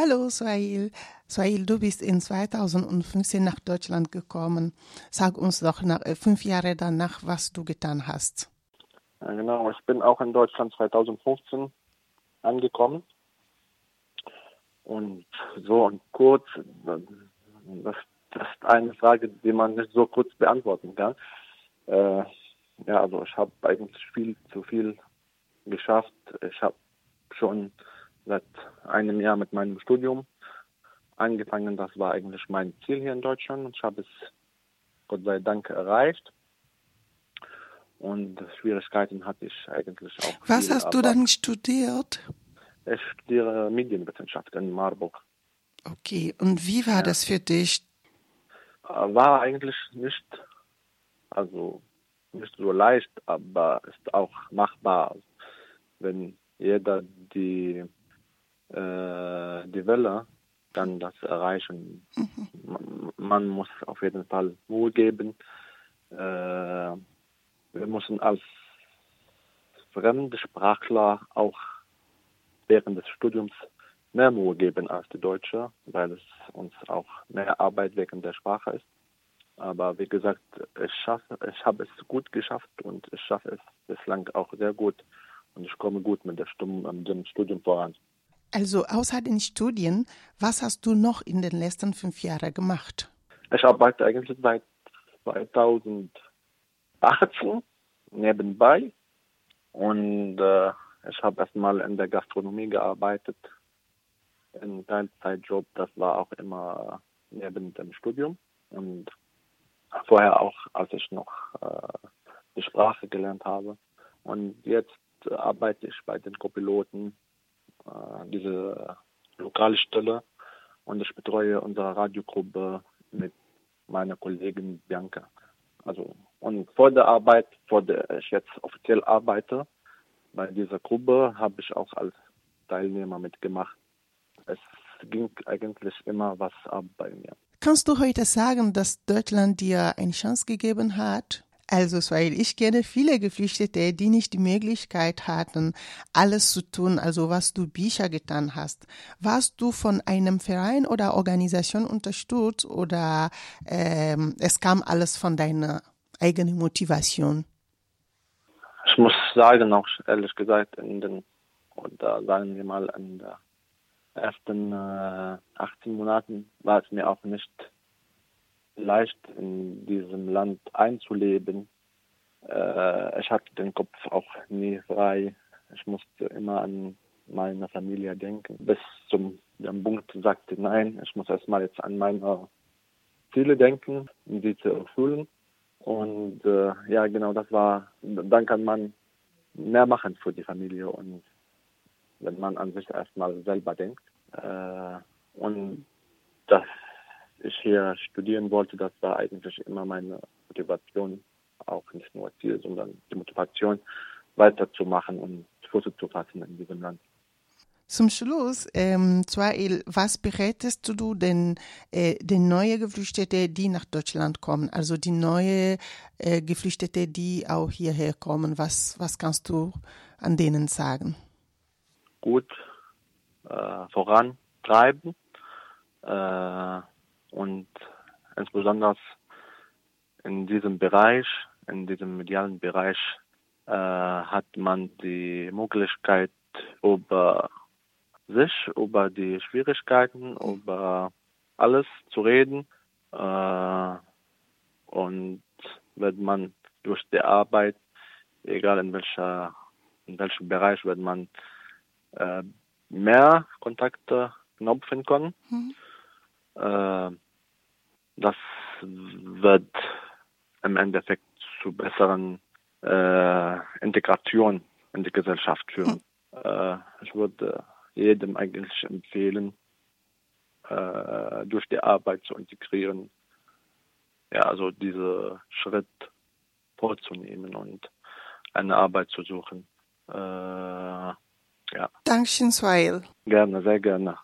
Hallo Suhail. Suhail, du bist in 2015 nach Deutschland gekommen. Sag uns doch nach, äh, fünf Jahre danach, was du getan hast. Ja, genau, ich bin auch in Deutschland 2015 angekommen. Und so und kurz, das, das ist eine Frage, die man nicht so kurz beantworten kann. Äh, ja, also ich habe eigentlich viel zu viel geschafft. Ich habe schon seit einem Jahr mit meinem Studium angefangen. Das war eigentlich mein Ziel hier in Deutschland und ich habe es Gott sei Dank erreicht. Und Schwierigkeiten hatte ich eigentlich auch. Was viel, hast du dann studiert? Ich studiere Medienwissenschaft in Marburg. Okay, und wie war ja. das für dich? War eigentlich nicht, also nicht so leicht, aber ist auch machbar, wenn jeder die äh, die Welle kann das erreichen. Mhm. Man muss auf jeden Fall Mühe geben. Äh, wir müssen als Fremdsprachler auch während des Studiums mehr Mühe geben als die Deutsche, weil es uns auch mehr Arbeit wegen der Sprache ist. Aber wie gesagt, ich schaffe, ich habe es gut geschafft und ich schaffe es bislang auch sehr gut und ich komme gut mit, der Stum mit dem Studium voran. Also außer den Studien, was hast du noch in den letzten fünf Jahren gemacht? Ich arbeite eigentlich seit 2018 nebenbei und äh, ich habe erstmal in der Gastronomie gearbeitet, in Teilzeitjob. Das war auch immer neben dem Studium und vorher auch, als ich noch äh, die Sprache gelernt habe. Und jetzt arbeite ich bei den Copiloten diese lokale Stelle und ich betreue unsere Radiogruppe mit meiner Kollegin Bianca. Also und vor der Arbeit, vor der ich jetzt offiziell arbeite, bei dieser Gruppe habe ich auch als Teilnehmer mitgemacht. Es ging eigentlich immer was ab bei mir. Kannst du heute sagen, dass Deutschland dir eine Chance gegeben hat? Also, weil ich kenne viele Geflüchtete, die nicht die Möglichkeit hatten, alles zu tun, also was du Bücher getan hast. Warst du von einem Verein oder Organisation unterstützt oder ähm, es kam alles von deiner eigenen Motivation? Ich muss sagen, auch ehrlich gesagt, in den, oder sagen wir mal, in den ersten äh, 18 Monaten war es mir auch nicht leicht in diesem Land einzuleben. Äh, ich hatte den Kopf auch nie frei. Ich musste immer an meine Familie denken. Bis zum Punkt sagte, nein, ich muss erstmal jetzt an meine Ziele denken, um sie zu erfüllen. Und äh, ja, genau, das war, dann kann man mehr machen für die Familie und wenn man an sich erstmal selber denkt. Äh, hier studieren wollte, das war eigentlich immer meine Motivation, auch nicht nur Ziel, sondern die Motivation, weiterzumachen und Fuß zu fassen in diesem Land. Zum Schluss, ähm, Zwail, was berätest du denn äh, den neuen Geflüchteten, die nach Deutschland kommen, also die neuen äh, Geflüchteten, die auch hierher kommen? Was, was kannst du an denen sagen? Gut äh, vorantreiben, äh, und insbesondere in diesem Bereich, in diesem medialen Bereich, äh, hat man die Möglichkeit, über sich, über die Schwierigkeiten, über alles zu reden. Äh, und wird man durch die Arbeit, egal in welcher, in welchem Bereich, wird man äh, mehr Kontakte knopfen können. Mhm. Äh, das wird im Endeffekt zu besseren äh, Integration in die Gesellschaft führen. Hm. Äh, ich würde jedem eigentlich empfehlen, durch die Arbeit zu integrieren, ja, also diese Schritt vorzunehmen und eine Arbeit zu suchen. Äh, ja. Dankeschön, Swail. Gerne, sehr gerne.